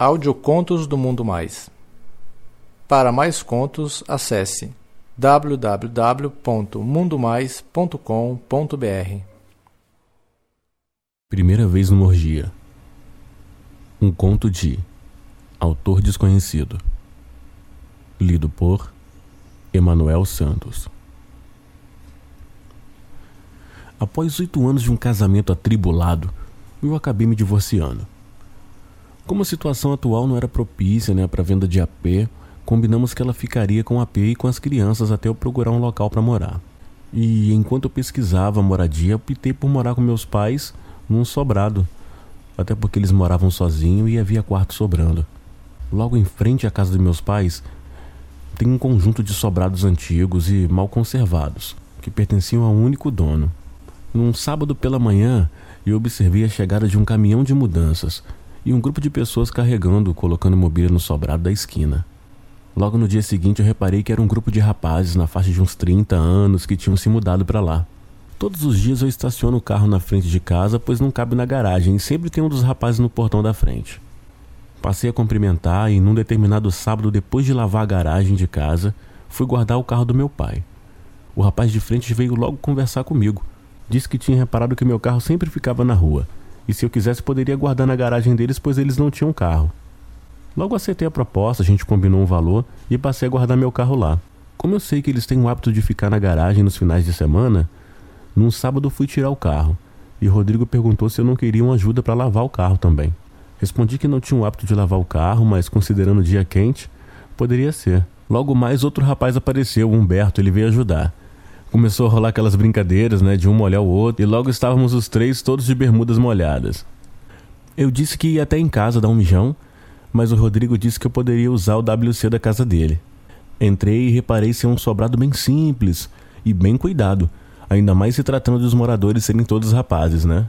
Audiocontos do Mundo Mais. Para mais contos, acesse www.mundomais.com.br. Primeira vez numa orgia. Um conto de autor desconhecido. Lido por Emanuel Santos. Após oito anos de um casamento atribulado, eu acabei me divorciando. Como a situação atual não era propícia né, para venda de AP, combinamos que ela ficaria com o AP e com as crianças até eu procurar um local para morar. E enquanto eu pesquisava a moradia, optei por morar com meus pais num sobrado, até porque eles moravam sozinhos e havia quarto sobrando. Logo em frente à casa dos meus pais, tem um conjunto de sobrados antigos e mal conservados, que pertenciam a um único dono. Num sábado pela manhã, eu observei a chegada de um caminhão de mudanças e um grupo de pessoas carregando, colocando mobília no sobrado da esquina. Logo no dia seguinte eu reparei que era um grupo de rapazes na faixa de uns 30 anos que tinham se mudado para lá. Todos os dias eu estaciono o carro na frente de casa, pois não cabe na garagem e sempre tem um dos rapazes no portão da frente. Passei a cumprimentar e num determinado sábado, depois de lavar a garagem de casa, fui guardar o carro do meu pai. O rapaz de frente veio logo conversar comigo. Disse que tinha reparado que meu carro sempre ficava na rua e se eu quisesse poderia guardar na garagem deles, pois eles não tinham carro. Logo aceitei a proposta, a gente combinou um valor e passei a guardar meu carro lá. Como eu sei que eles têm o hábito de ficar na garagem nos finais de semana, num sábado fui tirar o carro e Rodrigo perguntou se eu não queria uma ajuda para lavar o carro também. Respondi que não tinha o hábito de lavar o carro, mas considerando o dia quente, poderia ser. Logo mais outro rapaz apareceu, Humberto, ele veio ajudar começou a rolar aquelas brincadeiras, né, de um molhar o outro, e logo estávamos os três todos de bermudas molhadas. Eu disse que ia até em casa dar um mijão, mas o Rodrigo disse que eu poderia usar o WC da casa dele. Entrei e reparei ser um sobrado bem simples e bem cuidado, ainda mais se tratando dos moradores serem todos rapazes, né?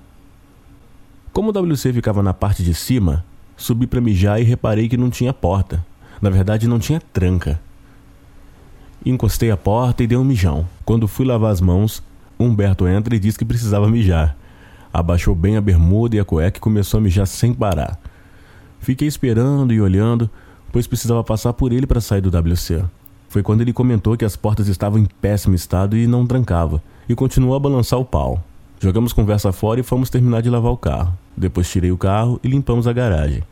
Como o WC ficava na parte de cima, subi para mijar e reparei que não tinha porta. Na verdade, não tinha tranca. Encostei a porta e dei um mijão. Quando fui lavar as mãos, Humberto entra e disse que precisava mijar. Abaixou bem a bermuda e a cueca e começou a mijar sem parar. Fiquei esperando e olhando, pois precisava passar por ele para sair do WC. Foi quando ele comentou que as portas estavam em péssimo estado e não trancava, e continuou a balançar o pau. Jogamos conversa fora e fomos terminar de lavar o carro. Depois tirei o carro e limpamos a garagem.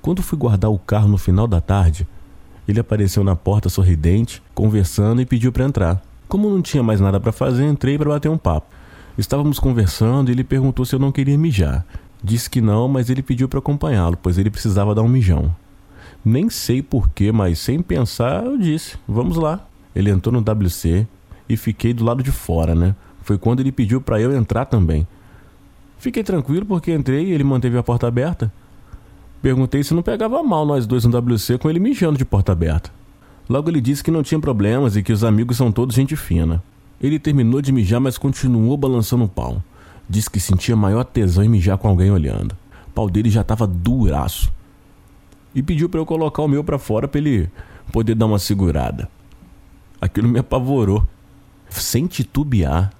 Quando fui guardar o carro no final da tarde, ele apareceu na porta sorridente, conversando e pediu para entrar. Como não tinha mais nada para fazer, entrei para bater um papo. Estávamos conversando e ele perguntou se eu não queria mijar. Disse que não, mas ele pediu para acompanhá-lo, pois ele precisava dar um mijão. Nem sei porquê, mas sem pensar, eu disse: Vamos lá. Ele entrou no WC e fiquei do lado de fora, né? Foi quando ele pediu para eu entrar também. Fiquei tranquilo porque entrei e ele manteve a porta aberta. Perguntei se não pegava mal nós dois no WC com ele mijando de porta aberta. Logo ele disse que não tinha problemas e que os amigos são todos gente fina. Ele terminou de mijar, mas continuou balançando o pau. Disse que sentia maior tesão em mijar com alguém olhando. O pau dele já estava duraço. E pediu para eu colocar o meu para fora para ele poder dar uma segurada. Aquilo me apavorou. Sem titubear,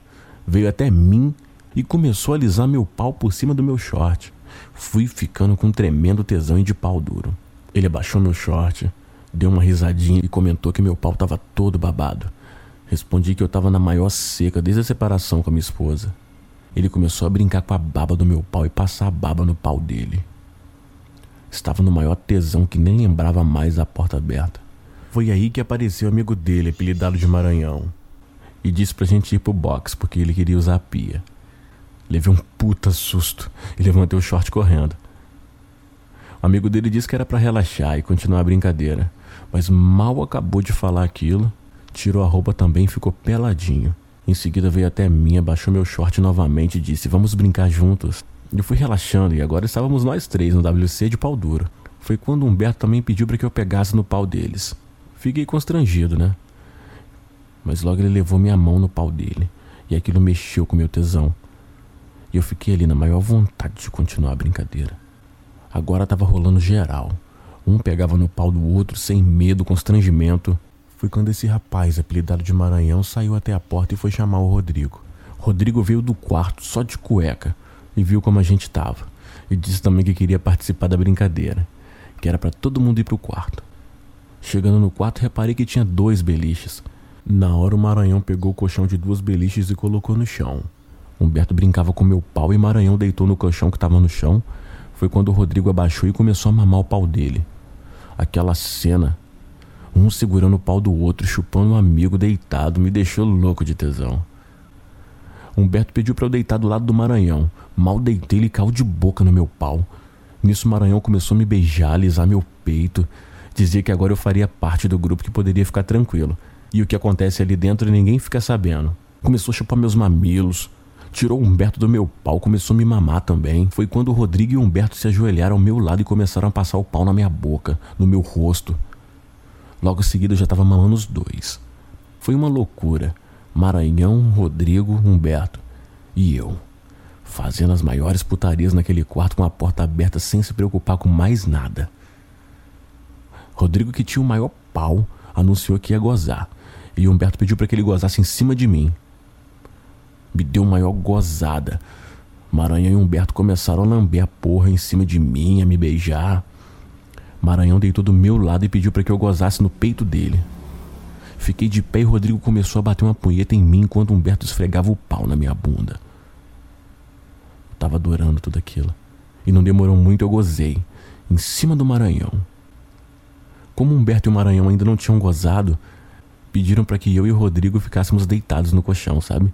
veio até mim e começou a alisar meu pau por cima do meu short. Fui ficando com um tremendo tesão e de pau duro. Ele abaixou meu short, deu uma risadinha e comentou que meu pau estava todo babado. Respondi que eu estava na maior seca desde a separação com a minha esposa. Ele começou a brincar com a baba do meu pau e passar a baba no pau dele. Estava no maior tesão que nem lembrava mais a porta aberta. Foi aí que apareceu o amigo dele, apelidado de Maranhão, e disse pra gente ir pro box porque ele queria usar a pia. Levei um puta susto e levantei o short correndo. O amigo dele disse que era para relaxar e continuar a brincadeira, mas mal acabou de falar aquilo, tirou a roupa também e ficou peladinho. Em seguida veio até mim, abaixou meu short novamente e disse: Vamos brincar juntos. Eu fui relaxando e agora estávamos nós três no WC de pau duro. Foi quando Humberto também pediu para que eu pegasse no pau deles. Fiquei constrangido, né? Mas logo ele levou minha mão no pau dele e aquilo mexeu com meu tesão. E eu fiquei ali na maior vontade de continuar a brincadeira. Agora tava rolando geral. Um pegava no pau do outro sem medo, constrangimento. Foi quando esse rapaz, apelidado de Maranhão, saiu até a porta e foi chamar o Rodrigo. Rodrigo veio do quarto só de cueca e viu como a gente tava. E disse também que queria participar da brincadeira. que era para todo mundo ir pro quarto. Chegando no quarto, reparei que tinha dois beliches. Na hora, o Maranhão pegou o colchão de duas beliches e colocou no chão. Humberto brincava com meu pau e Maranhão deitou no colchão que estava no chão. Foi quando o Rodrigo abaixou e começou a mamar o pau dele. Aquela cena, um segurando o pau do outro, chupando um amigo deitado, me deixou louco de tesão. Humberto pediu para eu deitar do lado do Maranhão. Mal deitei, ele caiu de boca no meu pau. Nisso, Maranhão começou a me beijar, alisar meu peito. Dizia que agora eu faria parte do grupo que poderia ficar tranquilo. E o que acontece ali dentro ninguém fica sabendo. Começou a chupar meus mamilos. Tirou Humberto do meu pau, começou a me mamar também. Foi quando o Rodrigo e o Humberto se ajoelharam ao meu lado e começaram a passar o pau na minha boca, no meu rosto. Logo em seguida eu já estava mamando os dois. Foi uma loucura. Maranhão, Rodrigo, Humberto e eu. Fazendo as maiores putarias naquele quarto com a porta aberta sem se preocupar com mais nada. Rodrigo, que tinha o maior pau, anunciou que ia gozar. E Humberto pediu para que ele gozasse em cima de mim. Me deu maior gozada. Maranhão e Humberto começaram a lamber a porra em cima de mim, a me beijar. Maranhão deitou do meu lado e pediu para que eu gozasse no peito dele. Fiquei de pé e Rodrigo começou a bater uma punheta em mim enquanto Humberto esfregava o pau na minha bunda. Eu tava adorando tudo aquilo. E não demorou muito eu gozei, em cima do Maranhão. Como Humberto e o Maranhão ainda não tinham gozado, pediram para que eu e o Rodrigo ficássemos deitados no colchão, sabe?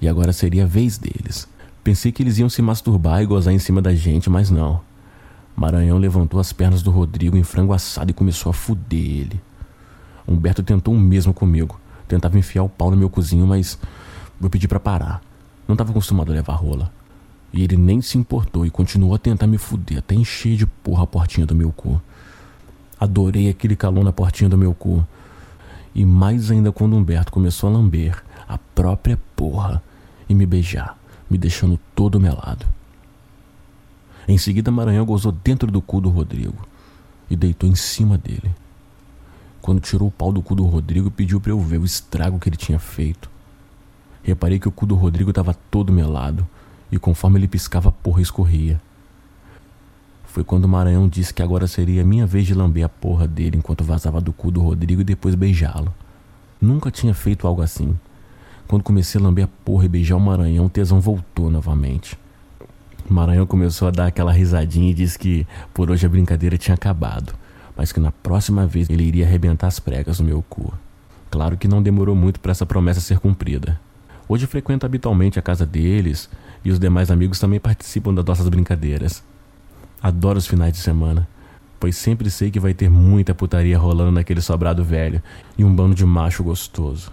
E agora seria a vez deles. Pensei que eles iam se masturbar e gozar em cima da gente, mas não. Maranhão levantou as pernas do Rodrigo em frango assado e começou a fuder ele. Humberto tentou o mesmo comigo. Tentava enfiar o pau no meu cozinho, mas eu pedi para parar. Não estava acostumado a levar rola. E ele nem se importou e continuou a tentar me fuder até encher de porra a portinha do meu cu. Adorei aquele calor na portinha do meu cu. E mais ainda quando Humberto começou a lamber a própria porra e me beijar, me deixando todo melado. Em seguida, Maranhão gozou dentro do cu do Rodrigo e deitou em cima dele. Quando tirou o pau do cu do Rodrigo, pediu para eu ver o estrago que ele tinha feito. Reparei que o cu do Rodrigo estava todo melado e conforme ele piscava, a porra escorria. Foi quando Maranhão disse que agora seria minha vez de lamber a porra dele enquanto vazava do cu do Rodrigo e depois beijá-lo. Nunca tinha feito algo assim. Quando comecei a lamber a porra e beijar o Maranhão, o tesão voltou novamente. O Maranhão começou a dar aquela risadinha e disse que por hoje a brincadeira tinha acabado mas que na próxima vez ele iria arrebentar as pregas no meu cu. Claro que não demorou muito para essa promessa ser cumprida. Hoje frequento habitualmente a casa deles e os demais amigos também participam das nossas brincadeiras. Adoro os finais de semana, pois sempre sei que vai ter muita putaria rolando naquele sobrado velho e um bando de macho gostoso.